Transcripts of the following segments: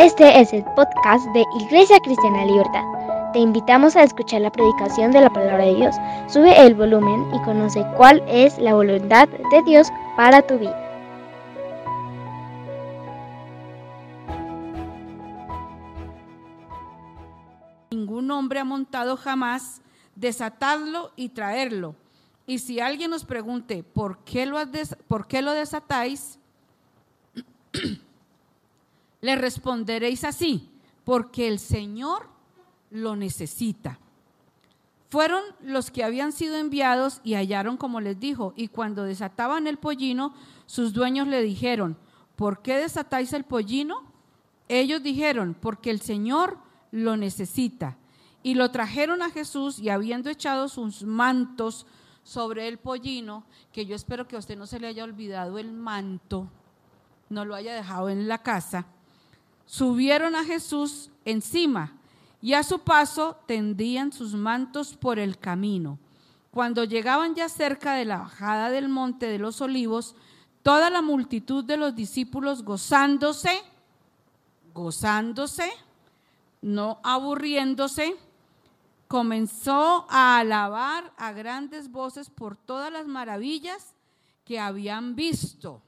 Este es el podcast de Iglesia Cristiana Libertad. Te invitamos a escuchar la predicación de la palabra de Dios. Sube el volumen y conoce cuál es la voluntad de Dios para tu vida. Ningún hombre ha montado jamás desatadlo y traerlo. Y si alguien nos pregunte, ¿por qué lo, por qué lo desatáis? Le responderéis así, porque el Señor lo necesita. Fueron los que habían sido enviados y hallaron como les dijo, y cuando desataban el pollino, sus dueños le dijeron, ¿por qué desatáis el pollino? Ellos dijeron, porque el Señor lo necesita. Y lo trajeron a Jesús y habiendo echado sus mantos sobre el pollino, que yo espero que a usted no se le haya olvidado el manto, no lo haya dejado en la casa, subieron a Jesús encima y a su paso tendían sus mantos por el camino. Cuando llegaban ya cerca de la bajada del monte de los olivos, toda la multitud de los discípulos gozándose, gozándose, no aburriéndose, comenzó a alabar a grandes voces por todas las maravillas que habían visto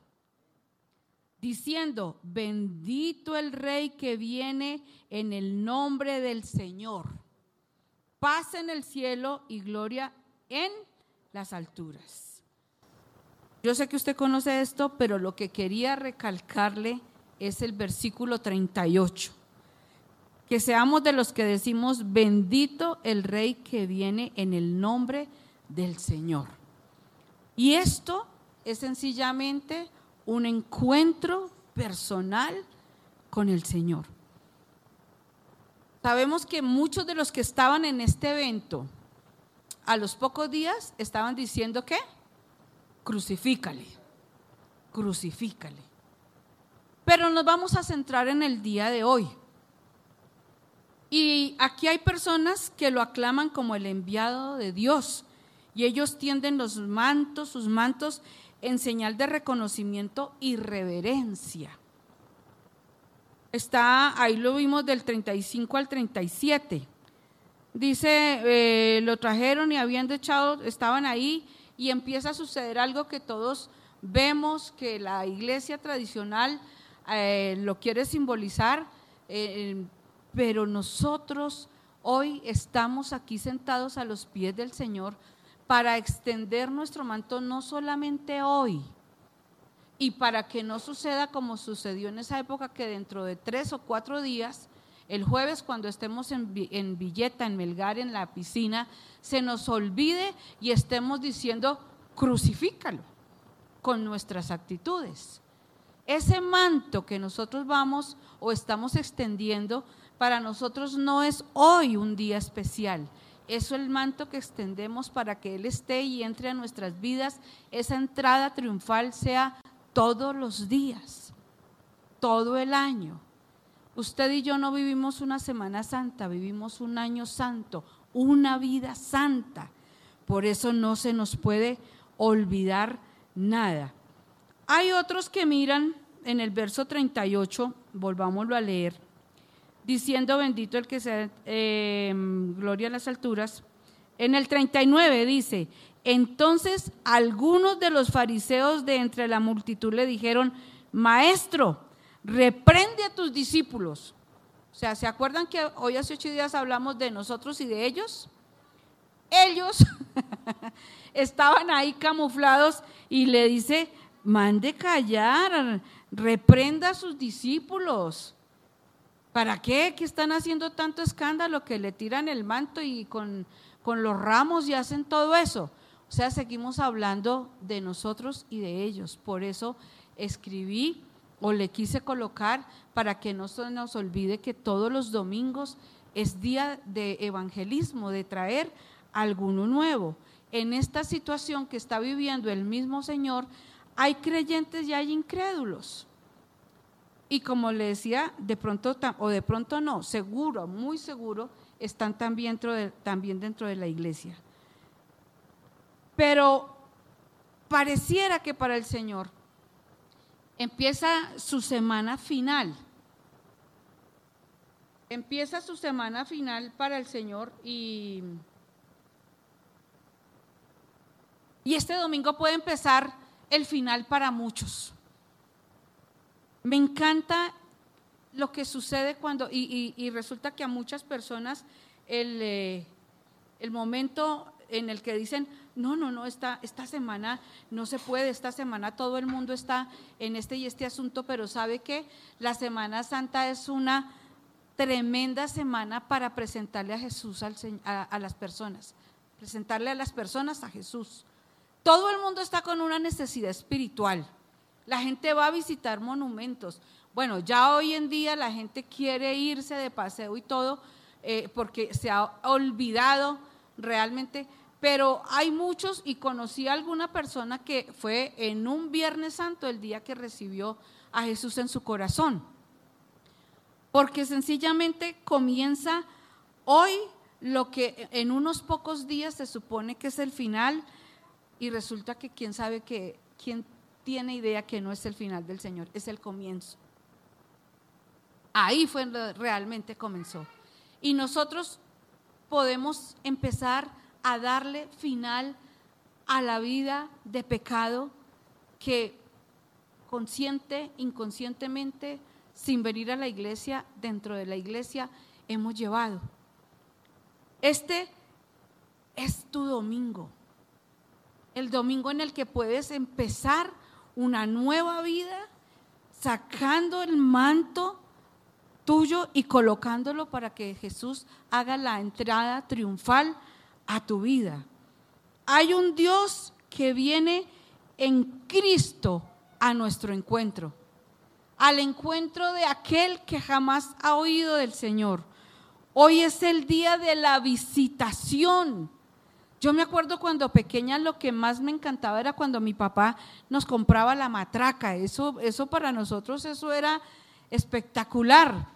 diciendo, bendito el rey que viene en el nombre del Señor. Paz en el cielo y gloria en las alturas. Yo sé que usted conoce esto, pero lo que quería recalcarle es el versículo 38. Que seamos de los que decimos, bendito el rey que viene en el nombre del Señor. Y esto es sencillamente un encuentro personal con el Señor. Sabemos que muchos de los que estaban en este evento, a los pocos días estaban diciendo que crucifícale, crucifícale. Pero nos vamos a centrar en el día de hoy. Y aquí hay personas que lo aclaman como el enviado de Dios. Y ellos tienden los mantos, sus mantos, en señal de reconocimiento y reverencia. Está, ahí lo vimos del 35 al 37. Dice, eh, lo trajeron y habiendo echado, estaban ahí y empieza a suceder algo que todos vemos que la iglesia tradicional eh, lo quiere simbolizar, eh, pero nosotros hoy estamos aquí sentados a los pies del Señor para extender nuestro manto no solamente hoy, y para que no suceda como sucedió en esa época, que dentro de tres o cuatro días, el jueves cuando estemos en, en Villeta, en Melgar, en la piscina, se nos olvide y estemos diciendo, crucifícalo con nuestras actitudes. Ese manto que nosotros vamos o estamos extendiendo, para nosotros no es hoy un día especial, es el manto que extendemos para que Él esté y entre a nuestras vidas. Esa entrada triunfal sea todos los días, todo el año. Usted y yo no vivimos una Semana Santa, vivimos un año santo, una vida santa. Por eso no se nos puede olvidar nada. Hay otros que miran en el verso 38, volvámoslo a leer diciendo bendito el que sea, em, gloria a las alturas. En el 39 dice, entonces algunos de los fariseos de entre la multitud le dijeron, maestro, reprende a tus discípulos. O sea, ¿se acuerdan que hoy hace ocho días hablamos de nosotros y de ellos? Ellos estaban ahí camuflados y le dice, mande callar, reprenda a sus discípulos. ¿Para qué? ¿Qué están haciendo tanto escándalo que le tiran el manto y con, con los ramos y hacen todo eso? O sea, seguimos hablando de nosotros y de ellos. Por eso escribí o le quise colocar para que no se nos olvide que todos los domingos es día de evangelismo, de traer alguno nuevo. En esta situación que está viviendo el mismo Señor, hay creyentes y hay incrédulos. Y como le decía, de pronto o de pronto no, seguro, muy seguro, están también dentro de, también dentro de la iglesia. Pero pareciera que para el Señor empieza su semana final. empieza su semana final para el Señor y, y este domingo puede empezar el final para muchos. Me encanta lo que sucede cuando, y, resulta que a muchas personas el, eh, el, momento en el que dicen, no, no, no, esta, esta semana no se puede, esta semana todo el mundo está en este y este asunto, pero sabe que la Semana Santa es una tremenda semana para presentarle a Jesús a, las personas, presentarle a las personas a Jesús. Todo el mundo está con una necesidad espiritual. La gente va a visitar monumentos. Bueno, ya hoy en día la gente quiere irse de paseo y todo eh, porque se ha olvidado realmente, pero hay muchos y conocí a alguna persona que fue en un Viernes Santo el día que recibió a Jesús en su corazón porque sencillamente comienza hoy lo que en unos pocos días se supone que es el final y resulta que quién sabe que, quién tiene idea que no es el final del Señor, es el comienzo. Ahí fue realmente comenzó. Y nosotros podemos empezar a darle final a la vida de pecado que consciente, inconscientemente, sin venir a la iglesia, dentro de la iglesia, hemos llevado. Este es tu domingo, el domingo en el que puedes empezar una nueva vida sacando el manto tuyo y colocándolo para que Jesús haga la entrada triunfal a tu vida. Hay un Dios que viene en Cristo a nuestro encuentro al encuentro de aquel que jamás ha oído del Señor. Hoy es el día de la visitación. Yo me acuerdo cuando pequeña lo que más me encantaba era cuando mi papá nos compraba la matraca. Eso, eso para nosotros eso era espectacular.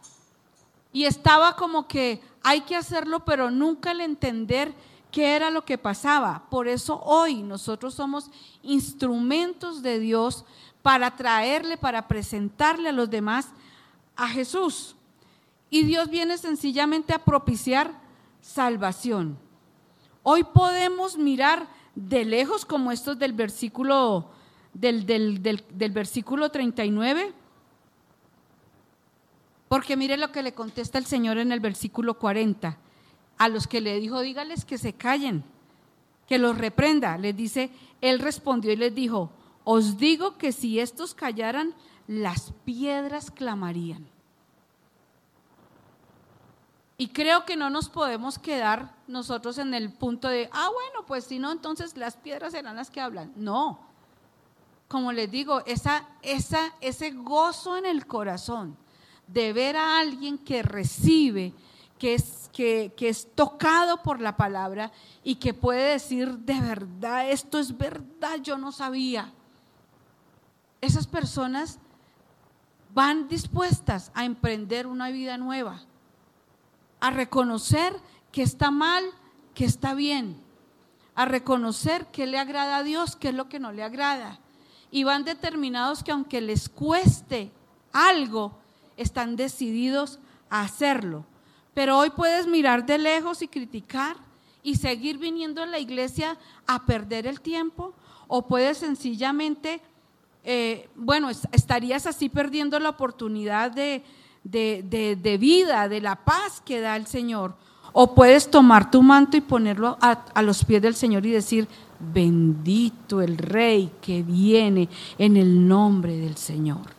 Y estaba como que hay que hacerlo, pero nunca el entender qué era lo que pasaba. Por eso hoy nosotros somos instrumentos de Dios para traerle, para presentarle a los demás a Jesús. Y Dios viene sencillamente a propiciar salvación. Hoy podemos mirar de lejos como estos del versículo del, del, versículo 39. Porque mire lo que le contesta el Señor en el versículo 40. A los que le dijo, dígales que se callen, que los reprenda. Les dice, él respondió y les dijo, os digo que si estos callaran, las piedras clamarían. Y creo que no nos podemos quedar nosotros en el punto de, ah, bueno, pues si no, entonces las piedras serán las que hablan. No. Como les digo, esa, esa, ese gozo en el corazón de ver a alguien que recibe, que es, que, que es tocado por la palabra y que puede decir, de verdad, esto es verdad, yo no sabía esas personas van dispuestas a emprender una vida nueva, a reconocer que está mal, que está bien, a reconocer que le agrada a Dios, qué es lo que no le agrada. Y van determinados que aunque les cueste algo, están decididos a hacerlo. Pero hoy puedes mirar de lejos y criticar y seguir viniendo a la iglesia a perder el tiempo o puedes sencillamente eh, bueno, estarías así perdiendo la oportunidad de, vida, de la paz que da el Señor. O puedes tomar tu manto y ponerlo a, los pies del Señor y decir, bendito el Rey que viene en el nombre del Señor.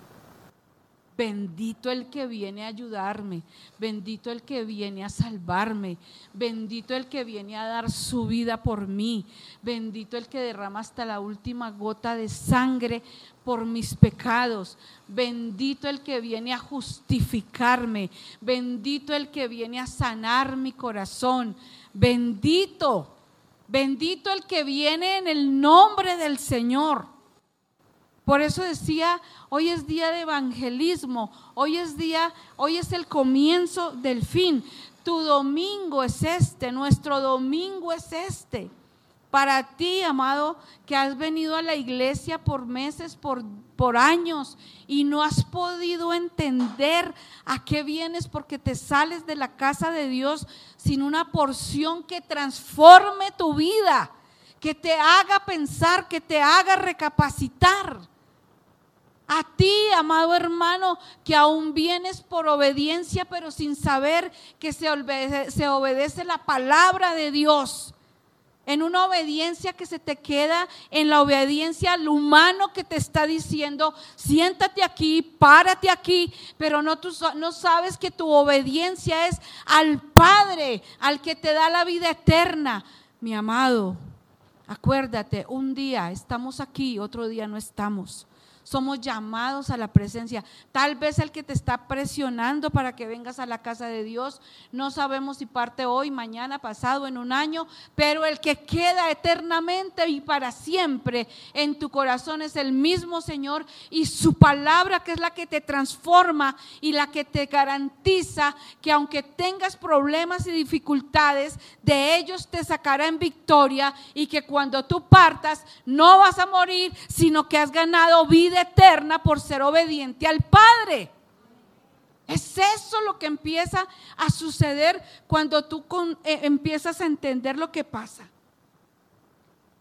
Bendito el que viene a ayudarme, bendito el que viene a salvarme, bendito el que viene a dar su vida por mí, bendito el que derrama hasta la última gota de sangre por mis pecados, bendito el que viene a justificarme, bendito el que viene a sanar mi corazón, bendito, bendito el que viene en el nombre del Señor. Por eso decía, hoy es día de evangelismo, hoy es día, hoy es el comienzo del fin. Tu domingo es este, nuestro domingo es este. Para ti, amado, que has venido a la iglesia por meses, por, por años y no has podido entender a qué vienes porque te sales de la casa de Dios sin una porción que transforme tu vida, que te haga pensar, que te haga recapacitar. A ti, amado hermano, que aún vienes por obediencia, pero sin saber que se obedece, la palabra de Dios en una obediencia que se te queda, en la obediencia al humano que te está diciendo, siéntate aquí, párate aquí, pero no, tú, no sabes que tu obediencia es al Padre, al que te da la vida eterna. Mi amado, acuérdate, un día estamos aquí, otro día no estamos somos llamados a la presencia. Tal vez el que te está presionando para que vengas a la casa de Dios, no sabemos si parte hoy, mañana, pasado, en un año, pero el que queda eternamente y para siempre en tu corazón es el mismo Señor y su palabra que es la que te transforma y la que te garantiza que aunque tengas problemas y dificultades, de ellos te sacará en victoria y que cuando tú partas no vas a morir, sino que has ganado vida eterna por ser obediente al Padre. Es eso lo que empieza a suceder cuando tú eh, empiezas a entender lo que pasa.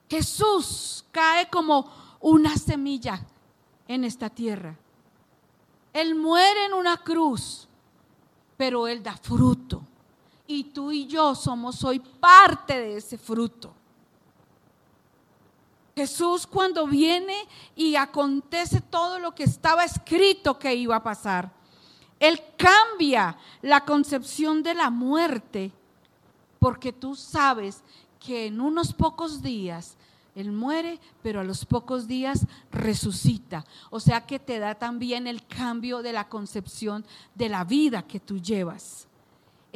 Jesús cae como una semilla en esta tierra. Él muere en una cruz, pero Él da fruto. Y tú y yo somos hoy parte de ese fruto. Jesús cuando viene y acontece todo lo que estaba escrito que iba a pasar, Él cambia la concepción de la muerte, porque tú sabes que en unos pocos días Él muere, pero a los pocos días resucita. O sea que te da también el cambio de la concepción de la vida que tú llevas.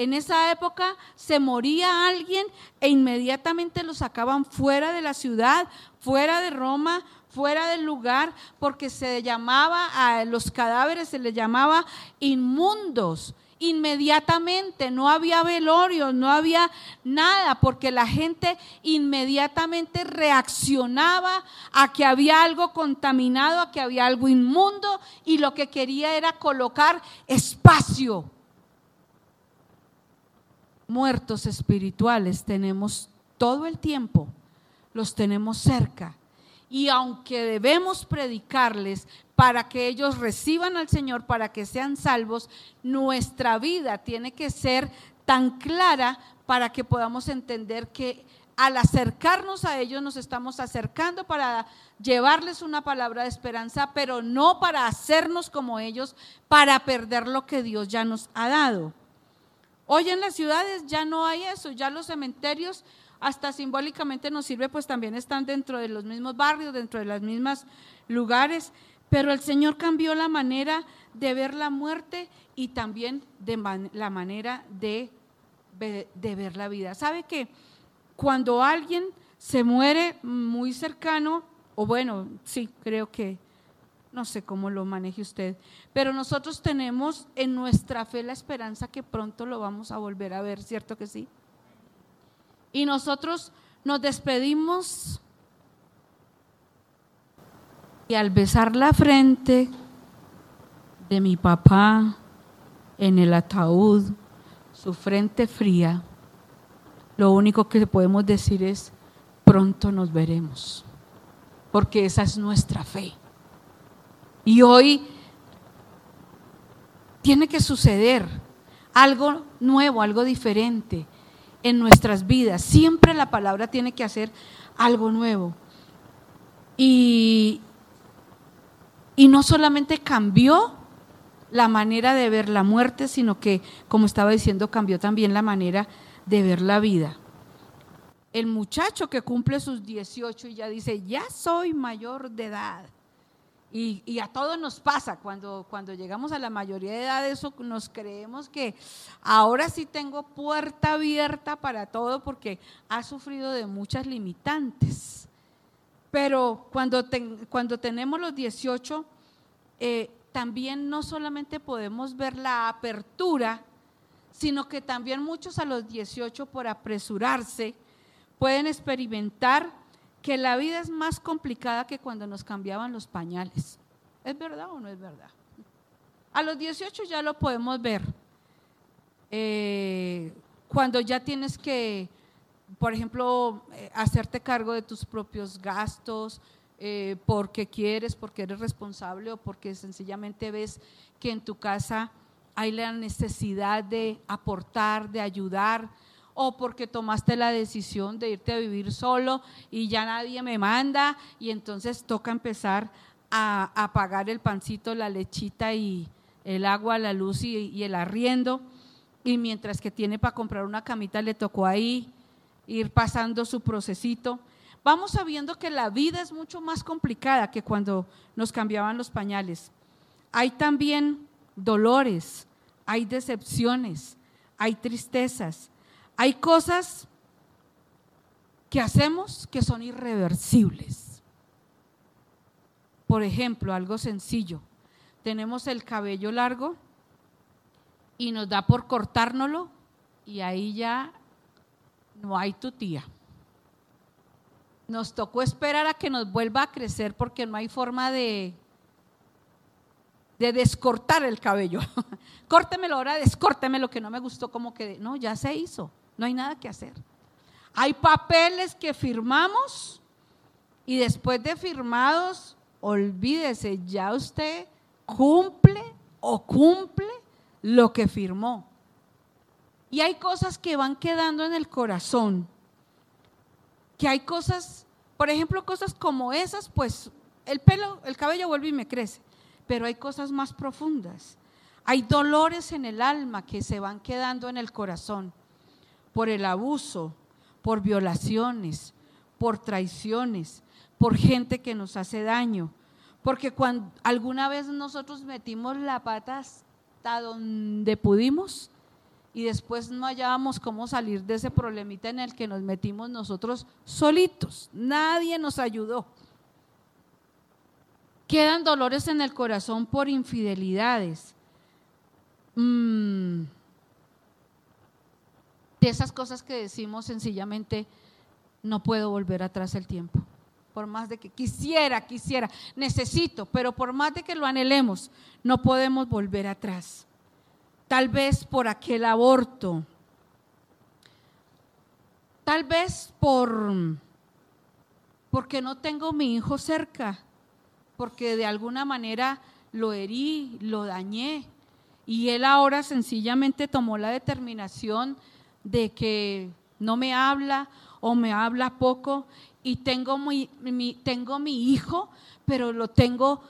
En esa época se moría alguien e inmediatamente lo sacaban fuera de la ciudad, fuera de Roma, fuera del lugar, porque se llamaba a los cadáveres, se les llamaba inmundos. Inmediatamente, no había velorio, no había nada, porque la gente inmediatamente reaccionaba a que había algo contaminado, a que había algo inmundo, y lo que quería era colocar espacio muertos espirituales tenemos todo el tiempo, los tenemos cerca. Y aunque debemos predicarles para que ellos reciban al Señor, para que sean salvos, nuestra vida tiene que ser tan clara para que podamos entender que al acercarnos a ellos nos estamos acercando para llevarles una palabra de esperanza, pero no para hacernos como ellos, para perder lo que Dios ya nos ha dado. Hoy en las ciudades ya no hay eso, ya los cementerios hasta simbólicamente nos sirve, pues también están dentro de los mismos barrios, dentro de los mismos lugares, pero el Señor cambió la manera de ver la muerte y también de la manera de, de ver la vida. ¿Sabe que cuando alguien se muere muy cercano, o bueno, sí, creo que no sé cómo lo maneje usted, pero nosotros tenemos en nuestra fe la esperanza que pronto lo vamos a volver a ver, ¿cierto que sí? Y nosotros nos despedimos y al besar la frente de mi papá en el ataúd, su frente fría, lo único que podemos decir es, pronto nos veremos, porque esa es nuestra fe. Y hoy tiene que suceder algo nuevo, algo diferente en nuestras vidas. Siempre la palabra tiene que hacer algo nuevo. Y, y no solamente cambió la manera de ver la muerte, sino que, como estaba diciendo, cambió también la manera de ver la vida. El muchacho que cumple sus 18 y ya dice, ya soy mayor de edad y, a todos nos pasa, cuando, cuando llegamos a la mayoría de edad, eso nos creemos que ahora sí tengo puerta abierta para todo porque ha sufrido de muchas limitantes. Pero cuando, cuando tenemos los 18, eh, también no solamente podemos ver la apertura, sino que también muchos a los 18 por apresurarse, pueden experimentar que la vida es más complicada que cuando nos cambiaban los pañales. ¿Es verdad o no es verdad? A los 18 ya lo podemos ver. Eh, cuando ya tienes que, por ejemplo, eh, hacerte cargo de tus propios gastos, eh, porque quieres, porque eres responsable o porque sencillamente ves que en tu casa hay la necesidad de aportar, de ayudar, o porque tomaste la decisión de irte a vivir solo y ya nadie me manda y entonces toca empezar a, pagar el pancito, la lechita y el agua, la luz y, y el arriendo. Y mientras que tiene para comprar una camita, le tocó ahí ir pasando su procesito vamos sabiendo que la vida es mucho más complicada que cuando nos cambiaban los pañales. Hay también dolores, hay decepciones, hay tristezas, hay cosas que hacemos que son irreversibles. Por ejemplo, algo sencillo, tenemos el cabello largo y nos da por cortárnoslo y ahí ya no hay tu tía. Nos tocó esperar a que nos vuelva a crecer porque no hay forma de, de descortar el cabello. Córtemelo ahora, descórtemelo que no me gustó como que no, ya se hizo, no hay nada que hacer. Hay papeles que firmamos y después de firmados, olvídese, ya usted cumple o cumple lo que firmó. Y hay cosas que van quedando en el corazón que hay cosas, por ejemplo, cosas como esas, pues el pelo, el cabello vuelve y me crece, pero hay cosas más profundas. Hay dolores en el alma que se van quedando en el corazón por el abuso, por violaciones, por traiciones, por gente que nos hace daño. Porque cuando alguna vez nosotros metimos la pata hasta donde pudimos, y después no hallábamos cómo salir de ese problemita en el que nos metimos nosotros solitos. Nadie nos ayudó. Quedan dolores en el corazón por infidelidades. Mm. De esas cosas que decimos sencillamente, no puedo volver atrás el tiempo. Por más de que quisiera, quisiera, necesito, pero por más de que lo anhelemos, no podemos volver atrás tal vez por aquel aborto, tal vez por porque no tengo mi hijo cerca, porque de alguna manera lo herí, lo dañé, y él ahora sencillamente tomó la determinación de que no me habla o me habla poco y tengo mi, tengo mi hijo, pero lo tengo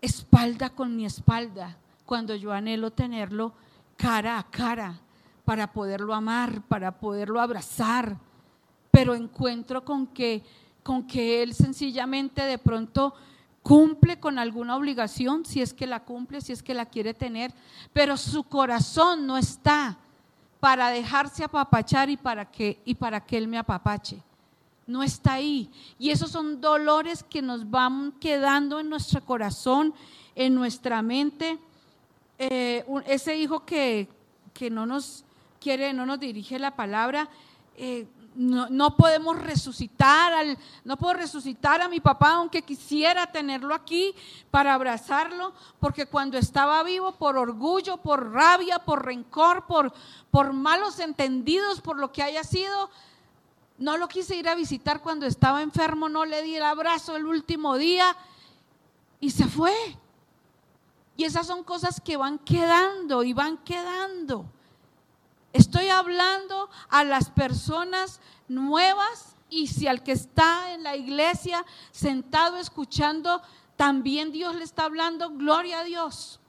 espalda con mi espalda cuando yo anhelo tenerlo cara a cara para poderlo amar, para poderlo abrazar, pero encuentro con que con que él sencillamente de pronto cumple con alguna obligación, si es que la cumple, si es que la quiere tener, pero su corazón no está para dejarse apapachar y para que, y para que él me apapache. No está ahí. Y esos son dolores que nos van quedando en nuestro corazón, en nuestra mente eh, ese hijo que, no nos quiere, no nos dirige la palabra, eh, no, podemos resucitar, al, no puedo resucitar a mi papá aunque quisiera tenerlo aquí para abrazarlo, porque cuando estaba vivo por orgullo, por rabia, por rencor, por, por malos entendidos, por lo que haya sido, no lo quise ir a visitar cuando estaba enfermo, no le di el abrazo el último día y se fue. Y esas son cosas que van quedando y van quedando. Estoy hablando a las personas nuevas y si al que está en la iglesia sentado escuchando, también Dios le está hablando, gloria a Dios.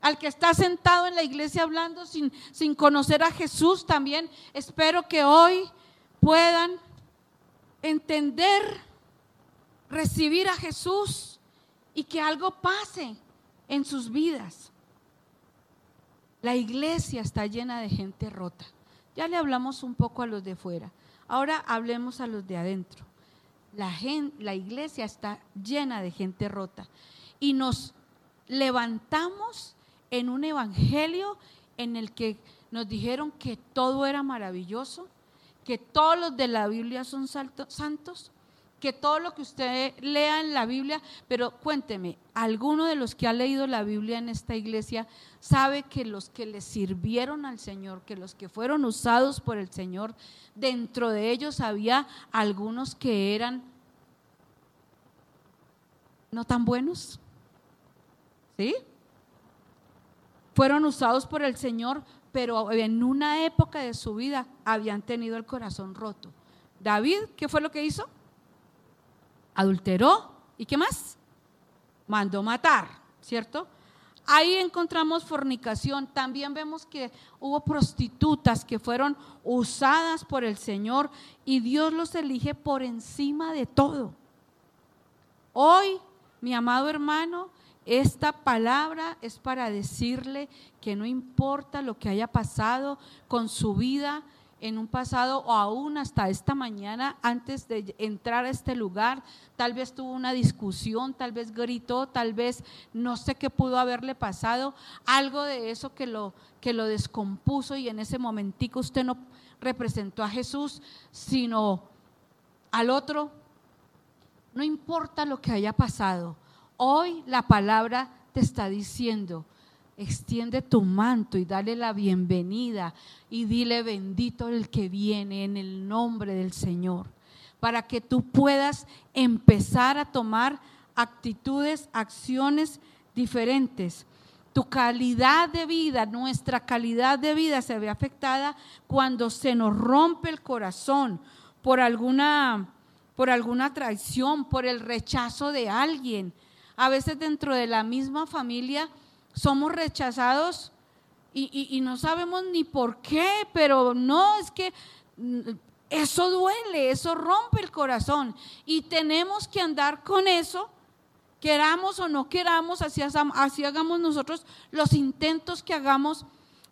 Al que está sentado en la iglesia hablando sin, sin conocer a Jesús, también espero que hoy puedan entender, recibir a Jesús y que algo pase en sus vidas. La iglesia está llena de gente rota. Ya le hablamos un poco a los de fuera. Ahora hablemos a los de adentro. La, iglesia está llena de gente rota. Y nos levantamos en un evangelio en el que nos dijeron que todo era maravilloso, que todos los de la Biblia son santos, que todo lo que usted lea en la Biblia, pero cuénteme, ¿alguno de los que ha leído la Biblia en esta iglesia sabe que los que le sirvieron al Señor, que los que fueron usados por el Señor, dentro de ellos había algunos que eran no tan buenos? ¿Sí? Fueron usados por el Señor, pero en una época de su vida habían tenido el corazón roto. David, ¿qué fue lo que hizo? Adulteró y qué más? Mandó matar, ¿cierto? Ahí encontramos fornicación. También vemos que hubo prostitutas que fueron usadas por el Señor y Dios los elige por encima de todo. Hoy, mi amado hermano, esta palabra es para decirle que no importa lo que haya pasado con su vida en un pasado o aún hasta esta mañana antes de entrar a este lugar, tal vez tuvo una discusión, tal vez gritó, tal vez no sé qué pudo haberle pasado, algo de eso que lo que lo descompuso y en ese momentico usted no representó a Jesús, sino al otro. No importa lo que haya pasado, Hoy la palabra te está diciendo, extiende tu manto y dale la bienvenida y dile bendito el que viene en el nombre del Señor, para que tú puedas empezar a tomar actitudes, acciones diferentes. Tu calidad de vida, nuestra calidad de vida se ve afectada cuando se nos rompe el corazón por alguna por alguna traición, por el rechazo de alguien, a veces dentro de la misma familia somos rechazados y, no sabemos ni por qué, pero no, es que mm, eso duele, eso rompe el corazón y tenemos que andar con eso, queramos o no queramos, así, así hagamos nosotros los intentos que hagamos.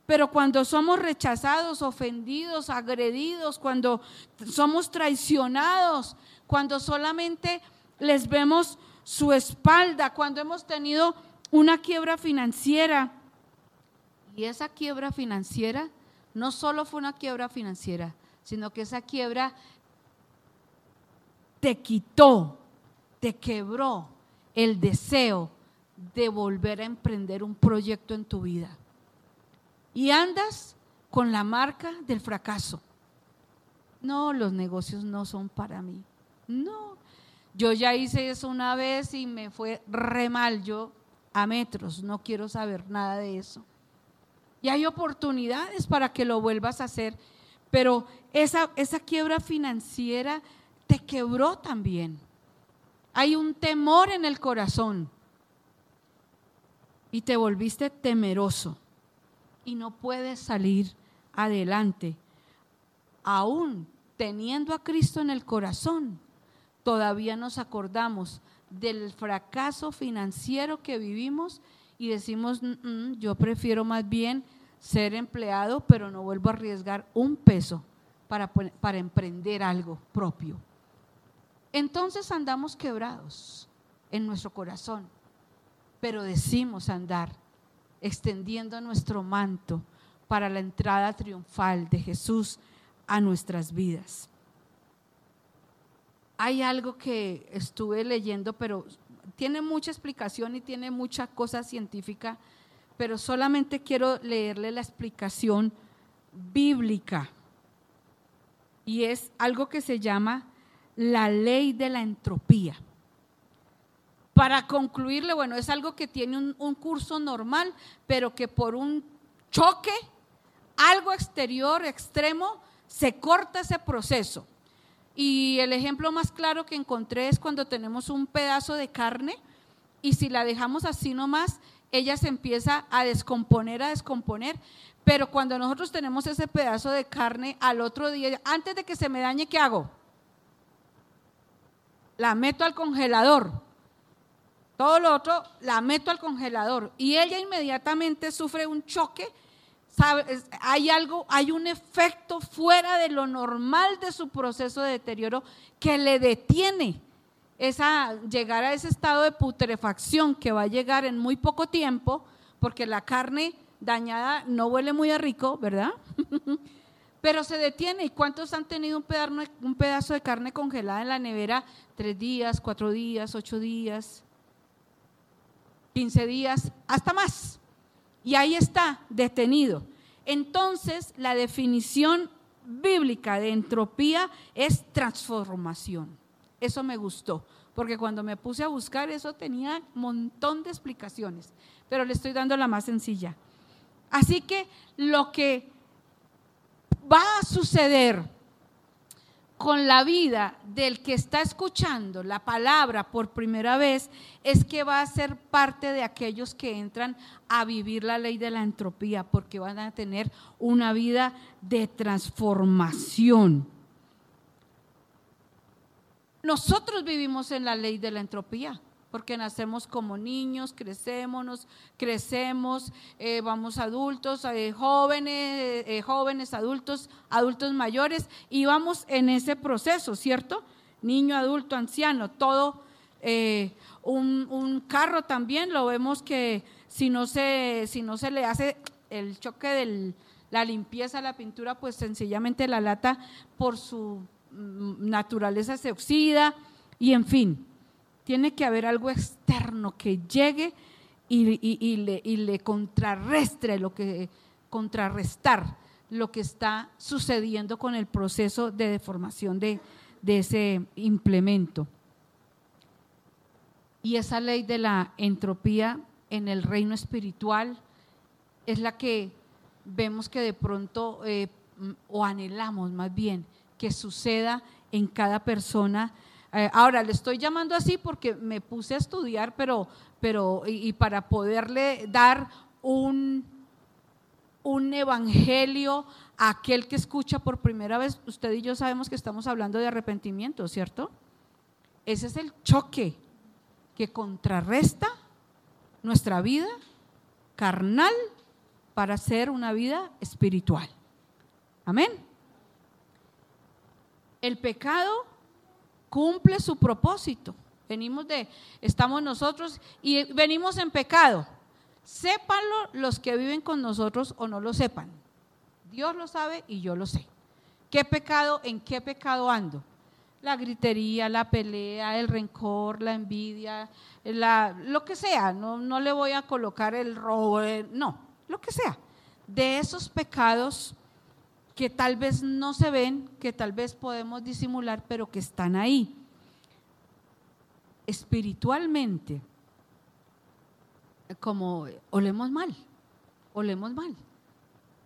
Pero cuando somos rechazados, ofendidos, agredidos, cuando somos traicionados, cuando solamente les vemos su espalda cuando hemos tenido una quiebra financiera. Y esa quiebra financiera no solo fue una quiebra financiera, sino que esa quiebra te quitó, te quebró el deseo de volver a emprender un proyecto en tu vida. Y andas con la marca del fracaso. No, los negocios no son para mí. No, yo ya hice eso una vez y me fue re mal, yo a metros, no quiero saber nada de eso. Y hay oportunidades para que lo vuelvas a hacer, pero esa, esa quiebra financiera te quebró también. Hay un temor en el corazón y te volviste temeroso y no puedes salir adelante, aún teniendo a Cristo en el corazón todavía nos acordamos del fracaso financiero que vivimos y decimos, mm, mm, yo prefiero más bien ser empleado, pero no vuelvo a arriesgar un peso para, para emprender algo propio. Entonces andamos quebrados en nuestro corazón, pero decimos andar extendiendo nuestro manto para la entrada triunfal de Jesús a nuestras vidas hay algo que estuve leyendo, pero tiene mucha explicación y tiene mucha cosa científica, pero solamente quiero leerle la explicación bíblica. Y es algo que se llama la ley de la entropía. Para concluirle, bueno, es algo que tiene un, un curso normal, pero que por un choque, algo exterior, extremo, se corta ese proceso. Y el ejemplo más claro que encontré es cuando tenemos un pedazo de carne y si la dejamos así nomás, ella se empieza a descomponer, a descomponer. Pero cuando nosotros tenemos ese pedazo de carne al otro día, antes de que se me dañe, ¿qué hago? La meto al congelador. Todo lo otro la meto al congelador. Y ella inmediatamente sufre un choque hay algo, hay un efecto fuera de lo normal de su proceso de deterioro que le detiene esa, llegar a ese estado de putrefacción que va a llegar en muy poco tiempo, porque la carne dañada no huele muy a rico, ¿verdad? pero se detiene. ¿Y cuántos han tenido un pedazo, un pedazo de carne congelada en la nevera? Tres días, cuatro días, ocho días, quince días, hasta más. Y ahí está, detenido. Entonces, la definición bíblica de entropía es transformación. Eso me gustó, porque cuando me puse a buscar eso tenía un montón de explicaciones, pero le estoy dando la más sencilla. Así que lo que va a suceder con la vida del que está escuchando la palabra por primera vez es que va a ser parte de aquellos que entran a vivir la ley de la entropía, porque van a tener una vida de transformación. Nosotros vivimos en la ley de la entropía porque nacemos como niños, crecemos, crecemos, eh, vamos adultos, eh, jóvenes, eh, jóvenes, adultos, adultos mayores, y vamos en ese proceso, ¿cierto? Niño, adulto, anciano, todo. Un, un, carro también lo vemos que si no se, si no se le hace el choque de la limpieza, la pintura, pues sencillamente la lata por su mm, naturaleza se oxida y en fin tiene que haber algo externo que llegue y, le, contrarrestre lo que contrarrestar lo que está sucediendo con el proceso de deformación de, ese implemento. Y esa ley de la entropía en el reino espiritual es la que vemos que de pronto, eh, o anhelamos más bien, que suceda en cada persona eh, ahora, le estoy llamando así porque me puse a estudiar, pero, pero y, para poderle dar un, un evangelio a aquel que escucha por primera vez, usted y yo sabemos que estamos hablando de arrepentimiento, ¿cierto? Ese es el choque que contrarresta nuestra vida carnal para ser una vida espiritual. Amén. El pecado cumple su propósito. Venimos de, estamos nosotros y venimos en pecado. Sépanlo los que viven con nosotros o no lo sepan. Dios lo sabe y yo lo sé. ¿Qué pecado, en qué pecado ando? La gritería, la pelea, el rencor, la envidia, la, lo que sea. No, no le voy a colocar el robo, no, lo que sea. De esos pecados que tal vez no se ven, que tal vez podemos disimular, pero que están ahí. Espiritualmente, como olemos mal, olemos mal.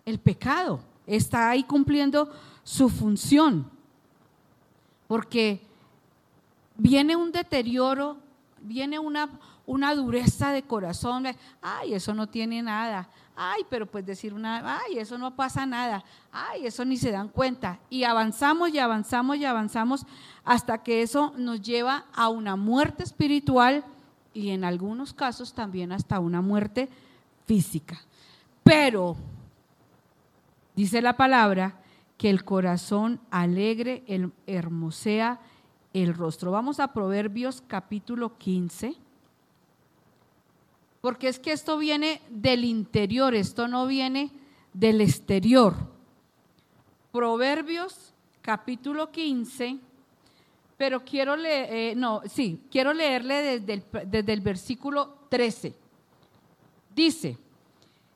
El pecado está ahí cumpliendo su función, porque viene un deterioro, viene una, una dureza de corazón, ay, eso no tiene nada, ay, pero pues decir una, ay, eso no pasa nada, ay, eso ni se dan cuenta. Y avanzamos y avanzamos y avanzamos hasta que eso nos lleva a una muerte espiritual y en algunos casos también hasta una muerte física. Pero, dice la palabra, que el corazón alegre el, hermosea el rostro. Vamos a Proverbios capítulo 15 porque es que esto viene del interior, esto no viene del exterior. Proverbios capítulo 15, pero quiero leer, eh, no, sí, quiero leerle desde el, desde el versículo 13. Dice,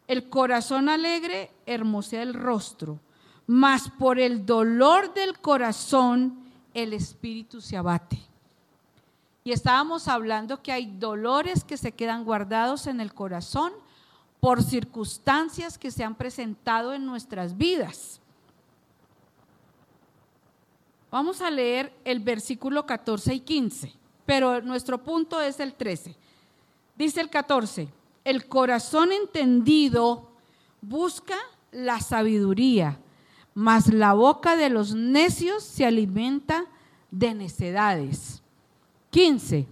el corazón alegre hermosea el rostro, mas por el dolor del corazón el espíritu se abate. Y estábamos hablando que hay dolores que se quedan guardados en el corazón por circunstancias que se han presentado en nuestras vidas. Vamos a leer el versículo 14 y 15, pero nuestro punto es el 13. Dice el 14, el corazón entendido busca la sabiduría, mas la boca de los necios se alimenta de necedades. 15.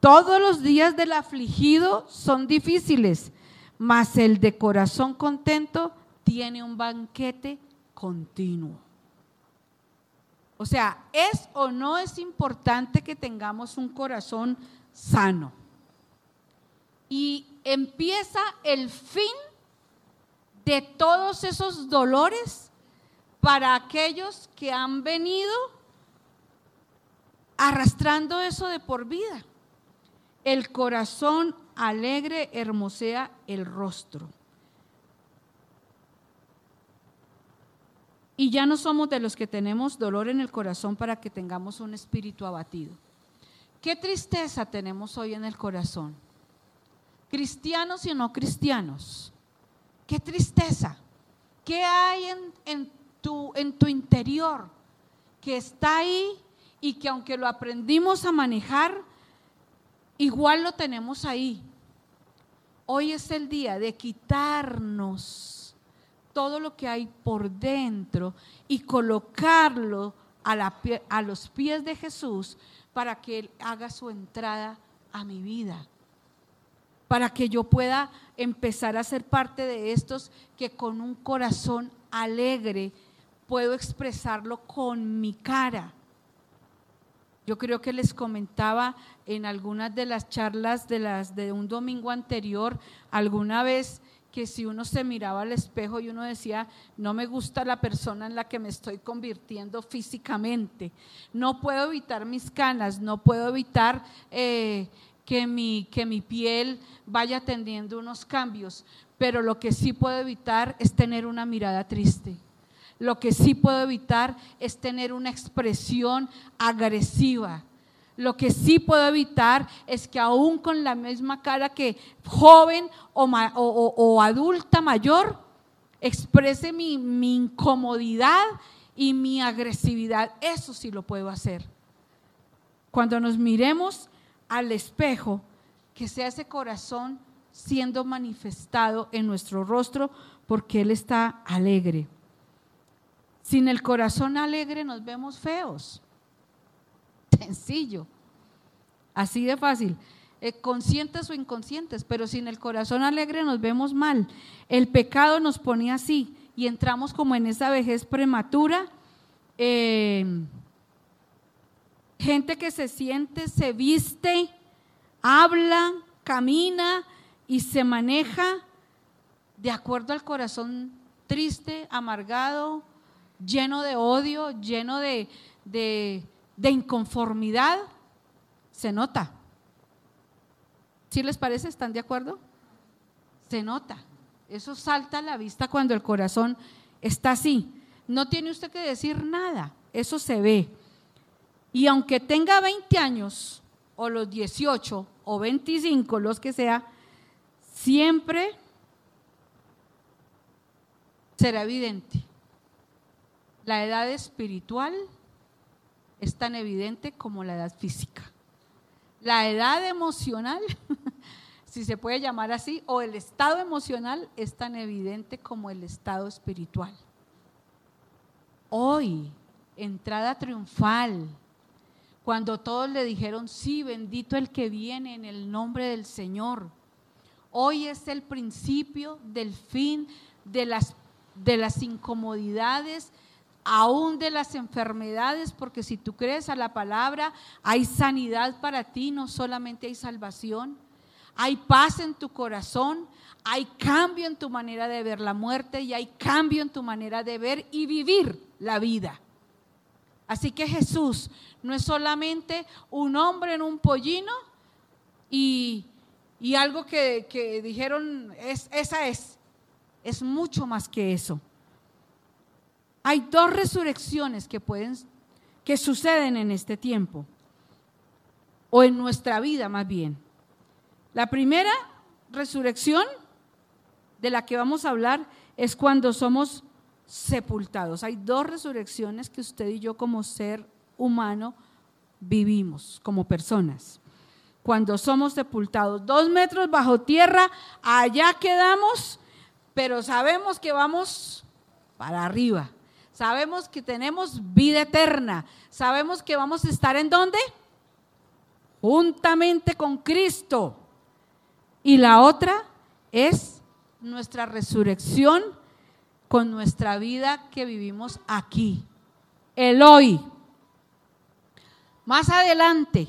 Todos los días del afligido son difíciles, mas el de corazón contento tiene un banquete continuo. O sea, ¿es o no es importante que tengamos un corazón sano? Y empieza el fin de todos esos dolores para aquellos que han venido arrastrando eso de por vida. El corazón alegre hermosea el rostro. Y ya no somos de los que tenemos dolor en el corazón para que tengamos un espíritu abatido. ¿Qué tristeza tenemos hoy en el corazón? Cristianos y no cristianos. ¿Qué tristeza? ¿Qué hay en, tu, en tu interior que está ahí y que aunque lo aprendimos a manejar, igual lo tenemos ahí? Hoy es el día de quitarnos todo lo que hay por dentro y colocarlo a, los pies de Jesús para que Él haga su entrada a mi vida. Para que yo pueda empezar a ser parte de estos que con un corazón alegre puedo expresarlo con mi cara. Yo creo que les comentaba en algunas de las charlas de, las, de un domingo anterior, alguna vez que si uno se miraba al espejo y uno decía, no me gusta la persona en la que me estoy convirtiendo físicamente, no puedo evitar mis canas, no puedo evitar eh, que, mi, que mi piel vaya teniendo unos cambios, pero lo que sí puedo evitar es tener una mirada triste. Lo que sí puedo evitar es tener una expresión agresiva lo que sí puedo evitar es que aún con la misma cara que joven o, adulta mayor, exprese mi, mi incomodidad y mi agresividad. Eso sí lo puedo hacer. Cuando nos miremos al espejo, que sea ese corazón siendo manifestado en nuestro rostro porque Él está alegre. Sin el corazón alegre nos vemos feos sencillo. Así de fácil. Eh, conscientes o inconscientes, pero sin el corazón alegre nos vemos mal. El pecado nos pone así y entramos como en esa vejez prematura. Eh, gente que se siente, se viste, habla, camina y se maneja de acuerdo al corazón triste, amargado, lleno de odio, lleno de, de inconformidad, se nota. ¿Sí les parece? ¿Están de acuerdo? Se nota. Eso salta a la vista cuando el corazón está así. No tiene usted que decir nada, eso se ve. Y aunque tenga 20 años, o los 18, o 25, los que sea, siempre será evidente. La edad espiritual es tan evidente como la edad física. La edad emocional, si se puede llamar así, o el estado emocional es tan evidente como el estado espiritual. Hoy, entrada triunfal, cuando todos le dijeron, sí, bendito el que viene en el nombre del Señor. Hoy es el principio del fin de las, de las incomodidades, aún de las enfermedades, porque si tú crees a la palabra, hay sanidad para ti, no solamente hay salvación, hay paz en tu corazón, hay cambio en tu manera de ver la muerte y hay cambio en tu manera de ver y vivir la vida. Así que Jesús no es solamente un hombre en un pollino y, algo que, que dijeron, es, esa es, es mucho más que eso. Hay dos resurrecciones que pueden que suceden en este tiempo o en nuestra vida más bien. La primera resurrección de la que vamos a hablar es cuando somos sepultados. Hay dos resurrecciones que usted y yo como ser humano vivimos como personas. Cuando somos sepultados, dos metros bajo tierra, allá quedamos, pero sabemos que vamos para arriba. Sabemos que tenemos vida eterna. Sabemos que vamos a estar en dónde? Juntamente con Cristo. Y la otra es nuestra resurrección con nuestra vida que vivimos aquí. El hoy. Más adelante,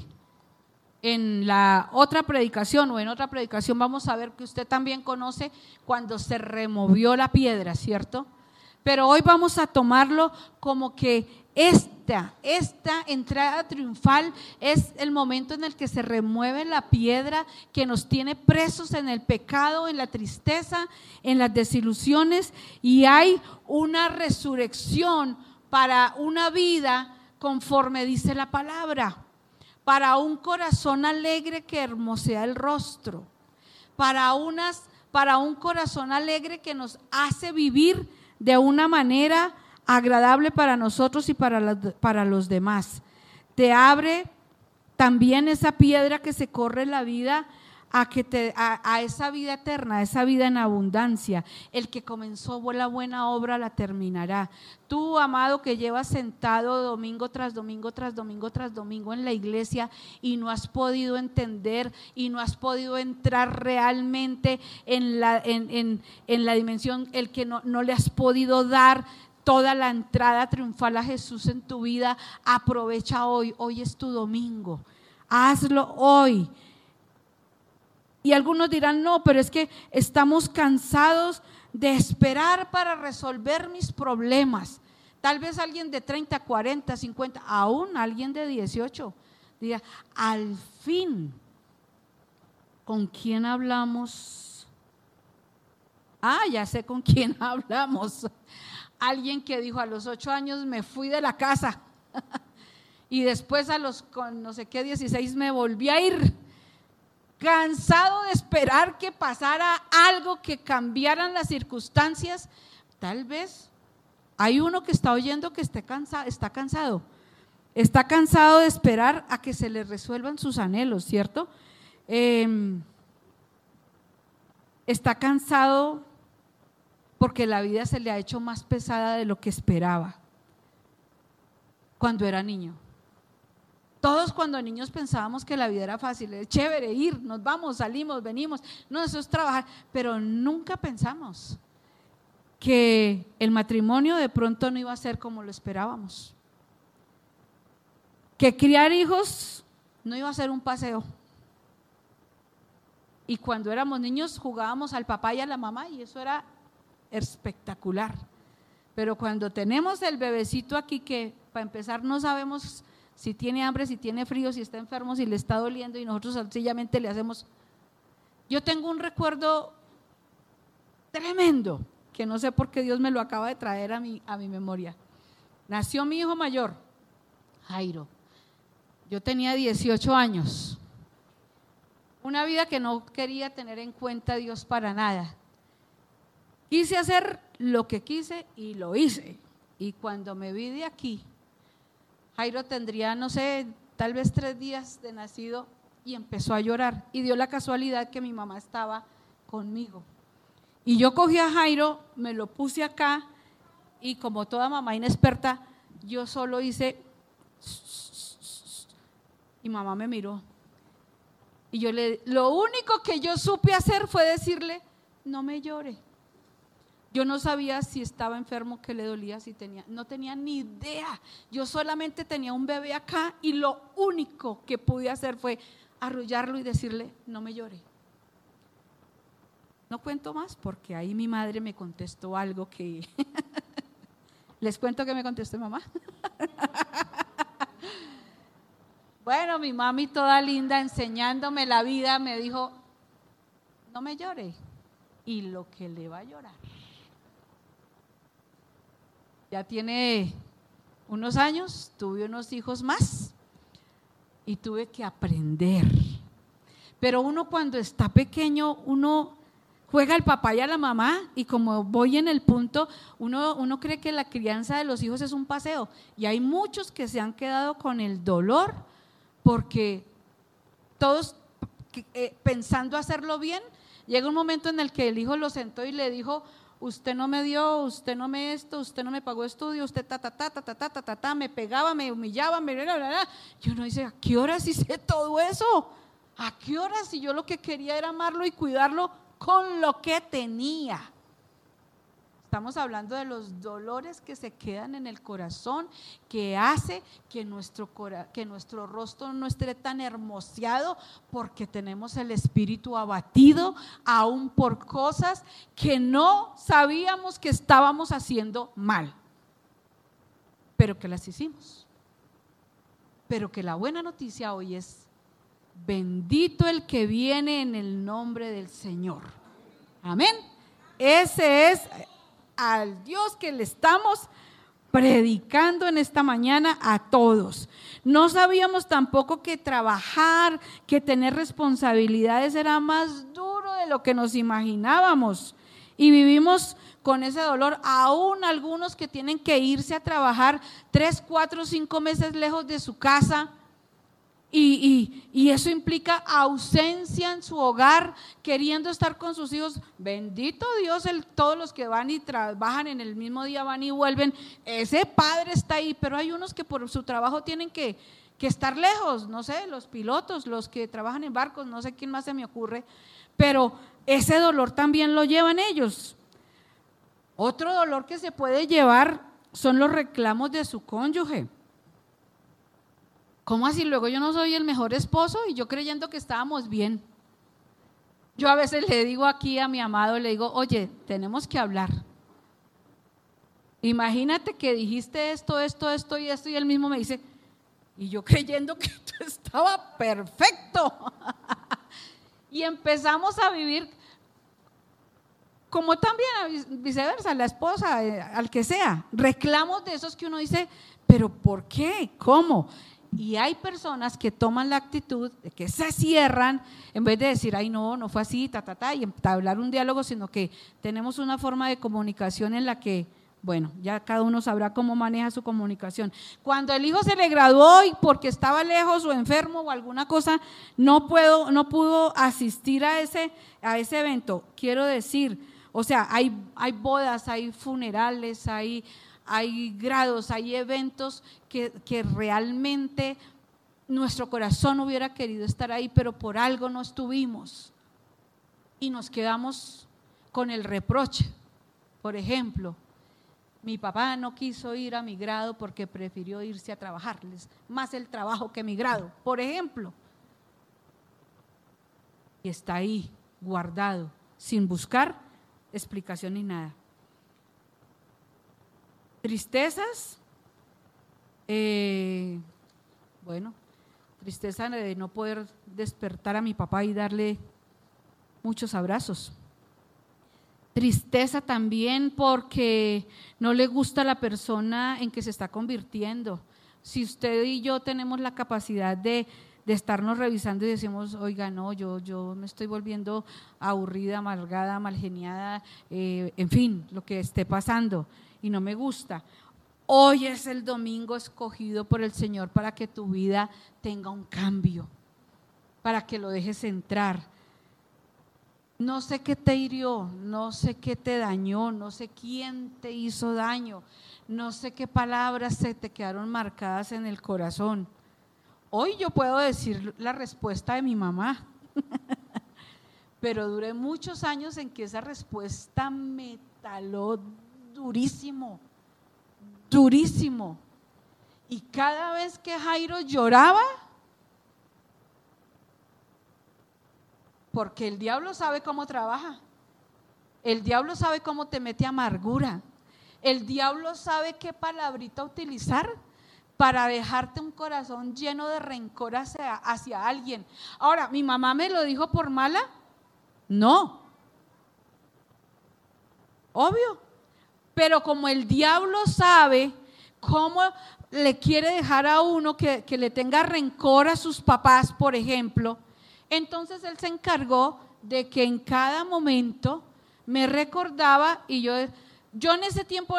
en la otra predicación o en otra predicación vamos a ver que usted también conoce cuando se removió la piedra, ¿cierto? Pero hoy vamos a tomarlo como que esta, esta entrada triunfal es el momento en el que se remueve la piedra que nos tiene presos en el pecado, en la tristeza, en las desilusiones y hay una resurrección para una vida conforme dice la palabra, para un corazón alegre que hermosea el rostro, para unas para un corazón alegre que nos hace vivir de una manera agradable para nosotros y para, para los demás. Te abre también esa piedra que se corre la vida a, que te, a, esa vida eterna, a esa vida en abundancia. El que comenzó la buena obra la terminará. Tú, amado, que llevas sentado domingo tras domingo, tras domingo, tras domingo en la iglesia y no has podido entender y no has podido entrar realmente en la, en, la dimensión, el que no, no le has podido dar toda la entrada triunfal a Jesús en tu vida, aprovecha hoy. Hoy es tu domingo. Hazlo hoy. Y algunos dirán, no, pero es que estamos cansados de esperar para resolver mis problemas. Tal vez alguien de 30, 40, 50, aún alguien de 18 diga, al fin, ¿con quién hablamos? Ah, ya sé con quién hablamos. Alguien que dijo, a los 8 años me fui de la casa y después a los, con no sé qué, 16 me volví a ir cansado de esperar que pasara algo, que cambiaran las circunstancias, tal vez hay uno que está oyendo que cansado, está cansado. Está cansado de esperar a que se le resuelvan sus anhelos, ¿cierto? Em, está cansado porque la vida se le ha hecho más pesada de lo que esperaba cuando era niño. Todos cuando niños pensábamos que la vida era fácil, es chévere ir, nos vamos, salimos, venimos, no, eso es trabajar, pero nunca pensamos que el matrimonio de pronto no iba a ser como lo esperábamos. Que criar hijos no iba a ser un paseo. Y cuando éramos niños jugábamos al papá y a la mamá y eso era espectacular. Pero cuando tenemos el bebecito aquí que para empezar no sabemos si tiene hambre, si tiene frío, si está enfermo, si le está doliendo y nosotros sencillamente le hacemos... Yo tengo un recuerdo tremendo que no sé por qué Dios me lo acaba de traer a mi, a mi memoria. Nació mi hijo mayor, Jairo. Yo tenía 18 años. Una vida que no quería tener en cuenta Dios para nada. Quise hacer lo que quise y lo hice. Y cuando me vi de aquí, Jairo tendría, no sé, tal vez tres días de nacido y empezó a llorar. Y dio la casualidad que mi mamá estaba conmigo. Y yo cogí a Jairo, me lo puse acá y como toda mamá inexperta, yo solo hice... Y mamá me miró. Y yo le, lo único que yo supe hacer fue decirle, no me llore. Yo no sabía si estaba enfermo, qué le dolía, si tenía, no tenía ni idea. Yo solamente tenía un bebé acá y lo único que pude hacer fue arrullarlo y decirle, no me llore. No cuento más porque ahí mi madre me contestó algo que... ¿Les cuento que me contestó mamá? bueno, mi mami toda linda enseñándome la vida me dijo, no me llore. Y lo que le va a llorar ya tiene unos años, tuve unos hijos más y tuve que aprender. Pero uno cuando está pequeño, uno juega al papá y a la mamá y como voy en el punto, uno, uno cree que la crianza de los hijos es un paseo y hay muchos que se han quedado con el dolor porque todos eh, pensando hacerlo bien, llega un momento en el que el hijo lo sentó y le dijo, usted no me dio, usted no me esto, usted no me pagó estudio, usted ta, ta, ta, ta, ta, ta, ta, ta, ta me pegaba, me humillaba, me bla, bla. Yo no dice, ¿a qué horas hice todo eso? ¿A qué horas si yo lo que quería era amarlo y cuidarlo con lo que tenía? Estamos hablando de los dolores que se quedan en el corazón, que hace que nuestro, que nuestro rostro no esté tan hermoseado porque tenemos el espíritu abatido aún por cosas que no sabíamos que estábamos haciendo mal, pero que las hicimos. Pero que la buena noticia hoy es, bendito el que viene en el nombre del Señor. Amén. Ese es al Dios que le estamos predicando en esta mañana a todos. No sabíamos tampoco que trabajar, que tener responsabilidades era más duro de lo que nos imaginábamos. Y vivimos con ese dolor, aún algunos que tienen que irse a trabajar tres, cuatro, cinco meses lejos de su casa y, eso implica ausencia en su hogar, queriendo estar con sus hijos. Bendito Dios, el, todos los que van y trabajan en el mismo día van y vuelven. Ese padre está ahí, pero hay unos que por su trabajo tienen que, que estar lejos, no sé, los pilotos, los que trabajan en barcos, no sé quién más se me ocurre, pero ese dolor también lo llevan ellos. Otro dolor que se puede llevar son los reclamos de su cónyuge. ¿Cómo así? Luego yo no soy el mejor esposo y yo creyendo que estábamos bien. Yo a veces le digo aquí a mi amado, le digo, oye, tenemos que hablar. Imagínate que dijiste esto, esto, esto y esto y él mismo me dice, y yo creyendo que esto estaba perfecto. y empezamos a vivir como también viceversa, la esposa, eh, al que sea, reclamos de esos que uno dice, pero ¿por qué? ¿Cómo? Y hay personas que toman la actitud de que se cierran en vez de decir, ay, no, no fue así, ta, ta, ta, y hablar un diálogo, sino que tenemos una forma de comunicación en la que, bueno, ya cada uno sabrá cómo maneja su comunicación. Cuando el hijo se le graduó y porque estaba lejos o enfermo o alguna cosa, no, puedo, no pudo asistir a ese, a ese evento, quiero decir, o sea, hay, hay bodas, hay funerales, hay hay grados, hay eventos que, realmente nuestro corazón hubiera querido estar ahí, pero por algo no estuvimos. Y nos quedamos con el reproche. Por ejemplo, mi papá no quiso ir a mi grado porque prefirió irse a trabajarles, más el trabajo que mi grado, por ejemplo. Y está ahí, guardado, sin buscar explicación ni nada tristezas, eh, bueno, tristeza de no poder despertar a mi papá y darle muchos abrazos. Tristeza también porque no le gusta la persona en que se está convirtiendo. Si usted y yo tenemos la capacidad de, estarnos revisando y decimos, oiga, no, yo, yo me estoy volviendo aburrida, amargada, malgeniada, eh, en fin, lo que esté pasando y no me gusta. Hoy es el domingo escogido por el Señor para que tu vida tenga un cambio, para que lo dejes entrar. No sé qué te hirió, no sé qué te dañó, no sé quién te hizo daño, no sé qué palabras se te quedaron marcadas en el corazón. Hoy yo puedo decir la respuesta de mi mamá, pero duré muchos años en que esa respuesta me taló durísimo, durísimo. Y cada vez que Jairo lloraba, porque el diablo sabe cómo trabaja, el diablo sabe cómo te mete amargura, el diablo sabe qué palabrita utilizar para dejarte un corazón lleno de rencor hacia, alguien. Ahora, ¿mi mamá me lo dijo por mala? No. Obvio. Pero como el diablo sabe cómo le quiere dejar a uno que, le tenga rencor a sus papás, por ejemplo, entonces él se encargó de que en cada momento me recordaba y yo, yo en ese tiempo,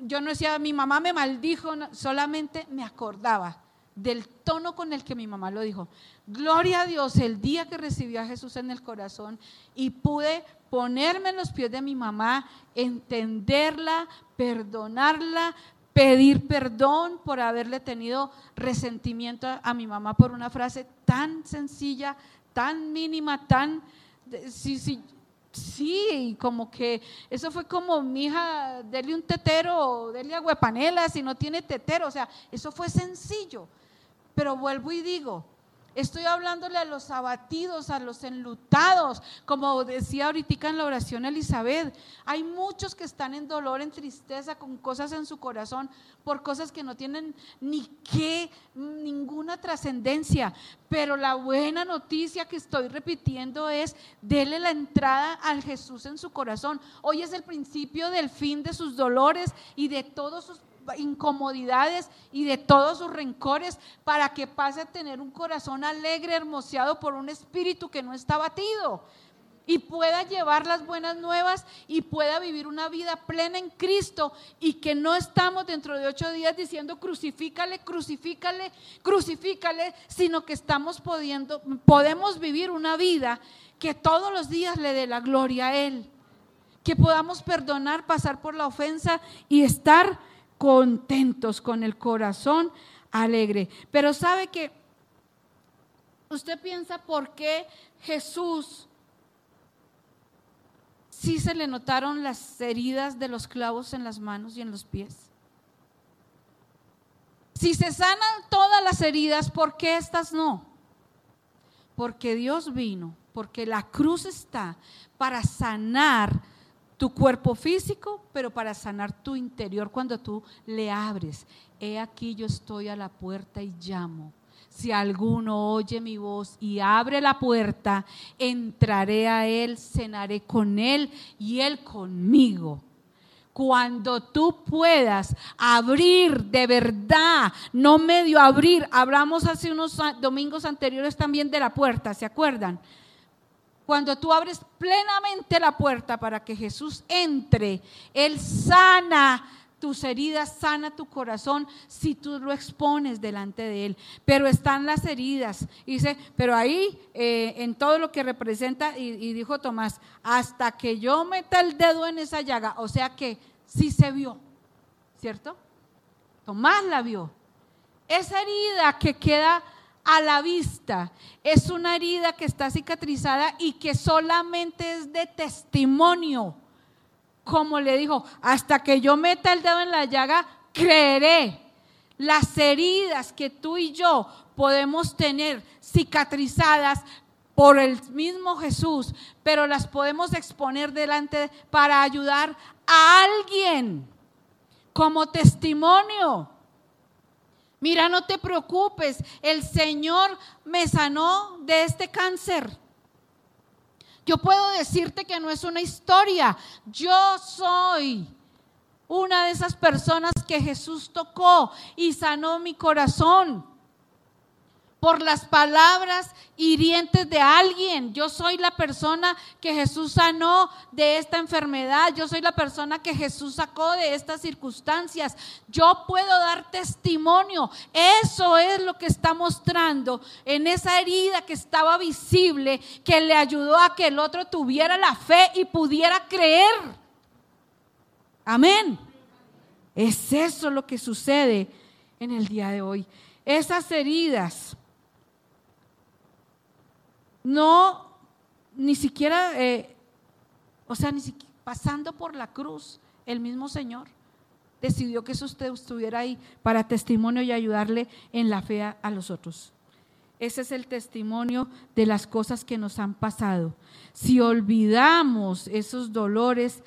yo no decía, mi mamá me maldijo, solamente me acordaba del tono con el que mi mamá lo dijo. Gloria a Dios, el día que recibí a Jesús en el corazón y pude ponerme en los pies de mi mamá, entenderla, perdonarla, pedir perdón por haberle tenido resentimiento a, mi mamá por una frase tan sencilla, tan mínima, tan... Sí, como que eso fue como mi hija, dele un tetero, dele agua panela si no tiene tetero, o sea, eso fue sencillo. Pero vuelvo y digo, Estoy hablándole a los abatidos, a los enlutados, como decía ahorita en la oración Elizabeth. Hay muchos que están en dolor, en tristeza, con cosas en su corazón, por cosas que no tienen ni qué, ninguna trascendencia. Pero la buena noticia que estoy repitiendo es, dele la entrada al Jesús en su corazón. Hoy es el principio del fin de sus dolores y de todos sus incomodidades y de todos sus rencores para que pase a tener un corazón alegre, hermoseado por un espíritu que no está batido y pueda llevar las buenas nuevas y pueda vivir una vida plena en Cristo y que no estamos dentro de ocho días diciendo crucifícale, crucifícale, crucifícale, sino que estamos pudiendo, podemos vivir una vida que todos los días le dé la gloria a Él, que podamos perdonar, pasar por la ofensa y estar contentos, con el corazón alegre. Pero sabe que usted piensa por qué Jesús sí se le notaron las heridas de los clavos en las manos y en los pies. Si se sanan todas las heridas, ¿por qué estas no? Porque Dios vino, porque la cruz está para sanar tu cuerpo físico, pero para sanar tu interior cuando tú le abres. He aquí yo estoy a la puerta y llamo. Si alguno oye mi voz y abre la puerta, entraré a él, cenaré con él y él conmigo. Cuando tú puedas abrir de verdad, no medio abrir, hablamos hace unos domingos anteriores también de la puerta, ¿se acuerdan? Cuando tú abres plenamente la puerta para que Jesús entre, Él sana tus heridas, sana tu corazón si tú lo expones delante de Él. Pero están las heridas. Dice, pero ahí eh, en todo lo que representa, y, y dijo Tomás, hasta que yo meta el dedo en esa llaga, o sea que sí se vio, ¿cierto? Tomás la vio. Esa herida que queda a la vista. Es una herida que está cicatrizada y que solamente es de testimonio. Como le dijo, hasta que yo meta el dedo en la llaga, creeré. Las heridas que tú y yo podemos tener cicatrizadas por el mismo Jesús, pero las podemos exponer delante para ayudar a alguien como testimonio. Mira, no te preocupes, el Señor me sanó de este cáncer. Yo puedo decirte que no es una historia, yo soy una de esas personas que Jesús tocó y sanó mi corazón por las palabras hirientes de alguien. Yo soy la persona que Jesús sanó de esta enfermedad. Yo soy la persona que Jesús sacó de estas circunstancias. Yo puedo dar testimonio. Eso es lo que está mostrando en esa herida que estaba visible, que le ayudó a que el otro tuviera la fe y pudiera creer. Amén. Es eso lo que sucede en el día de hoy. Esas heridas no, ni siquiera, eh, o sea, ni siquiera, pasando por la cruz, el mismo Señor decidió que usted estuviera ahí para testimonio y ayudarle en la fe a, los otros. Ese es el testimonio de las cosas que nos han pasado. Si olvidamos esos dolores,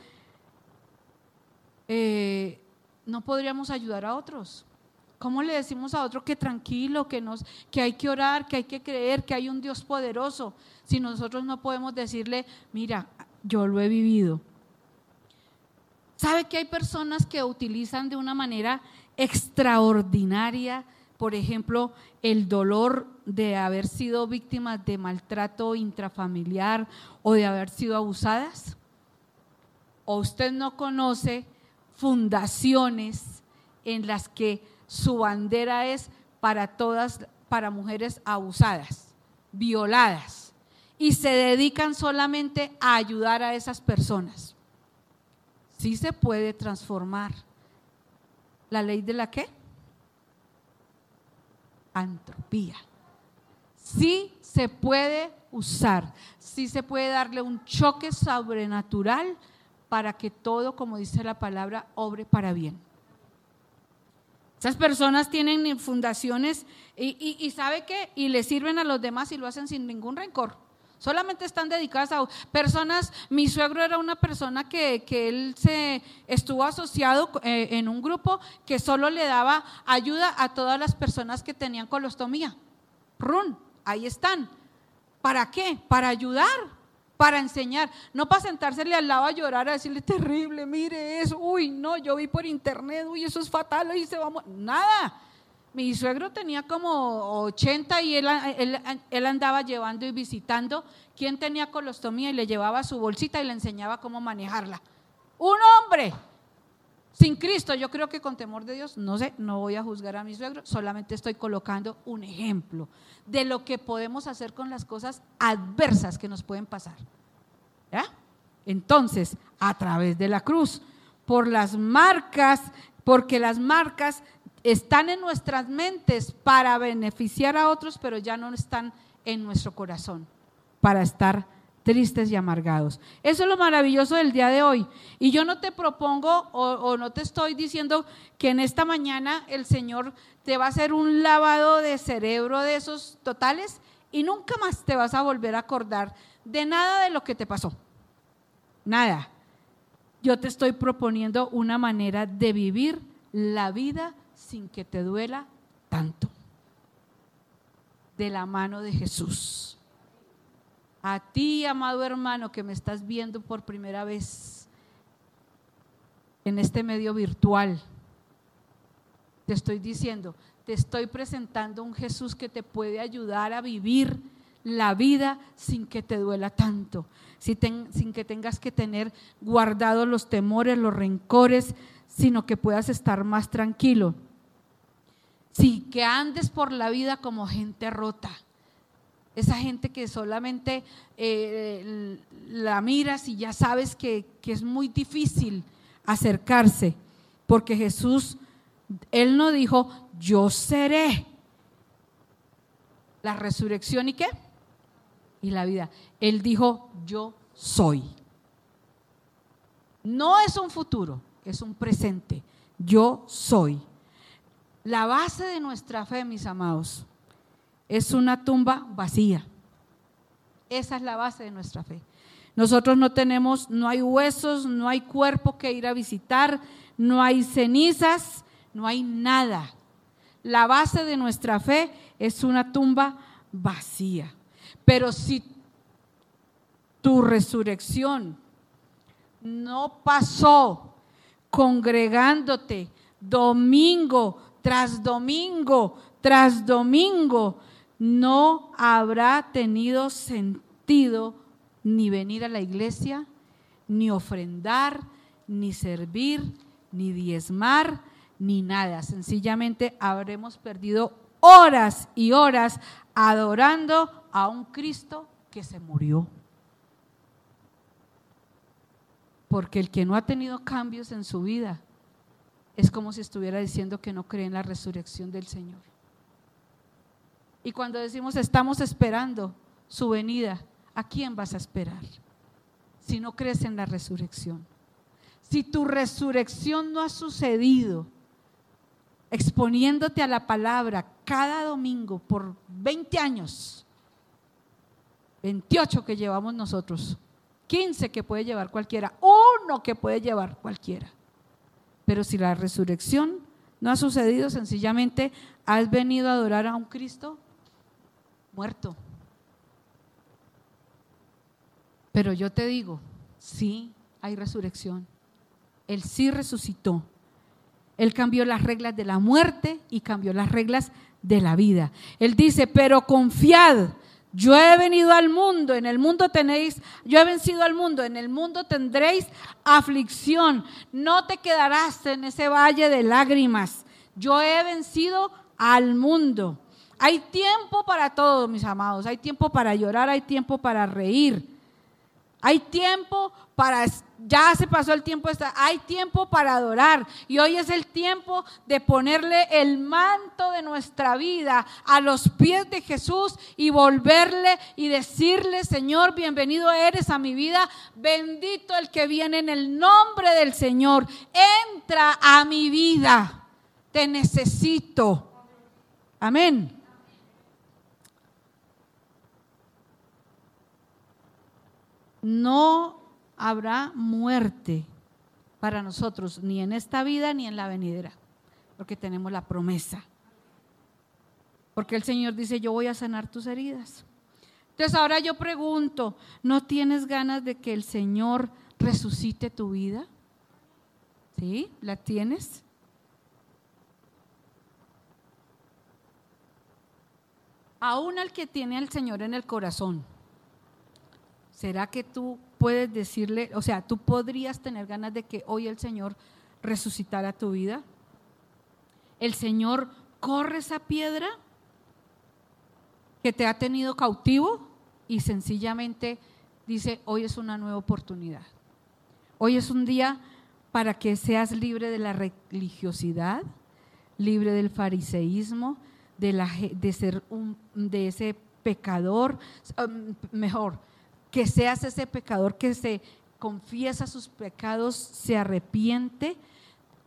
eh, no podríamos ayudar a otros. ¿Cómo le decimos a otro que tranquilo, que, nos, que hay que orar, que hay que creer, que hay un Dios poderoso? Si nosotros no podemos decirle, mira, yo lo he vivido. ¿Sabe que hay personas que utilizan de una manera extraordinaria, por ejemplo, el dolor de haber sido víctimas de maltrato intrafamiliar o de haber sido abusadas? ¿O usted no conoce fundaciones en las que su bandera es para todas, para mujeres abusadas, violadas, y se dedican solamente a ayudar a esas personas. Sí se puede transformar. ¿La ley de la qué? Antropía. sí se puede usar, sí se puede darle un choque sobrenatural para que todo, como dice la palabra, obre para bien. Esas personas tienen fundaciones y, sabe qué, y le sirven a los demás y lo hacen sin ningún rencor. Solamente están dedicadas a personas. Mi suegro era una persona que, él se estuvo asociado eh, en un grupo que solo le daba ayuda a todas las personas que tenían colostomía. Run, ahí están. ¿Para qué? Para ayudar para enseñar, no para sentársele al lado a llorar, a decirle terrible, mire eso, uy, no, yo vi por internet, uy, eso es fatal, ahí se va Nada. Mi suegro tenía como 80 y él, él, andaba llevando y visitando quién tenía colostomía y le llevaba su bolsita y le enseñaba cómo manejarla. Un hombre sin Cristo, yo creo que con temor de Dios, no sé, no voy a juzgar a mi suegro, solamente estoy colocando un ejemplo de lo que podemos hacer con las cosas adversas que nos pueden pasar. Entonces, a través de la cruz, por las marcas, porque las marcas están en nuestras mentes para beneficiar a otros, pero ya no están en nuestro corazón para estar tristes y amargados. Eso es lo maravilloso del día de hoy. Y yo no te propongo o, no te estoy diciendo que en esta mañana el Señor te va a hacer un lavado de cerebro de esos totales y nunca más te vas a volver a acordar de nada de lo que te pasó. Nada. Yo te estoy proponiendo una manera de vivir la vida sin que te duela tanto. De la mano de Jesús. A ti, amado hermano, que me estás viendo por primera vez en este medio virtual, te estoy diciendo, te estoy presentando un Jesús que te puede ayudar a vivir la vida sin que te duela tanto, sin, que tengas que tener guardados los temores, los rencores, sino que puedas estar más tranquilo. Sí, que andes por la vida como gente rota. Esa gente que solamente eh, la miras y ya sabes que, que es muy difícil acercarse, porque Jesús, Él no dijo, yo seré la resurrección y qué? Y la vida. Él dijo, yo soy. No es un futuro, es un presente. Yo soy. La base de nuestra fe, mis amados, es una tumba vacía. Esa es la base de nuestra fe. Nosotros no tenemos, no hay huesos, no hay cuerpo que ir a visitar, no hay cenizas, no hay nada. La base de nuestra fe es una tumba vacía. Pero si tu resurrección no pasó congregándote domingo tras domingo tras domingo, no habrá tenido sentido ni venir a la iglesia, ni ofrendar, ni servir, ni diezmar, ni nada. Sencillamente habremos perdido horas y horas adorando a un Cristo que se murió. Porque el que no ha tenido cambios en su vida es como si estuviera diciendo que no cree en la resurrección del Señor. Y cuando decimos estamos esperando su venida, ¿a quién vas a esperar? Si no crees en la resurrección. Si tu resurrección no ha sucedido, exponiéndote a la palabra cada domingo por 20 años, 28 que llevamos nosotros, 15 que puede llevar cualquiera, uno que puede llevar cualquiera. Pero si la resurrección no ha sucedido, sencillamente has venido a adorar a un Cristo muerto. Pero yo te digo, sí hay resurrección. Él sí resucitó. Él cambió las reglas de la muerte y cambió las reglas de la vida. Él dice, pero confiad, yo he venido al mundo, en el mundo tenéis, yo he vencido al mundo, en el mundo tendréis aflicción, no te quedarás en ese valle de lágrimas. Yo he vencido al mundo. Hay tiempo para todo, mis amados, hay tiempo para llorar, hay tiempo para reír. Hay tiempo para, ya se pasó el tiempo, hay tiempo para adorar. Y hoy es el tiempo de ponerle el manto de nuestra vida a los pies de Jesús y volverle y decirle, Señor, bienvenido eres a mi vida, bendito el que viene en el nombre del Señor. Entra a mi vida, te necesito. Amén. No habrá muerte para nosotros, ni en esta vida ni en la venidera, porque tenemos la promesa. Porque el Señor dice, yo voy a sanar tus heridas. Entonces ahora yo pregunto, ¿no tienes ganas de que el Señor resucite tu vida? ¿Sí? ¿La tienes? Aún al que tiene al Señor en el corazón ¿Será que tú puedes decirle, o sea, tú podrías tener ganas de que hoy el Señor resucitara tu vida? ¿El Señor corre esa piedra que te ha tenido cautivo y sencillamente dice, hoy es una nueva oportunidad? Hoy es un día para que seas libre de la religiosidad, libre del fariseísmo, de, la, de ser un, de ese pecador, um, mejor, que seas ese pecador que se confiesa sus pecados, se arrepiente,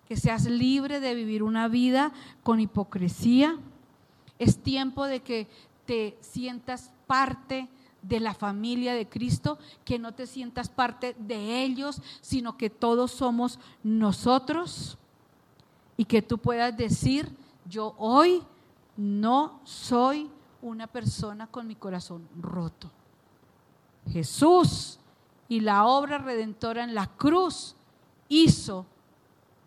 que seas libre de vivir una vida con hipocresía. Es tiempo de que te sientas parte de la familia de Cristo, que no te sientas parte de ellos, sino que todos somos nosotros y que tú puedas decir, yo hoy no soy una persona con mi corazón roto. Jesús y la obra redentora en la cruz hizo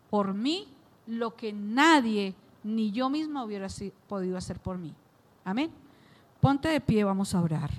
por mí lo que nadie ni yo misma hubiera podido hacer por mí. Amén. Ponte de pie, vamos a orar.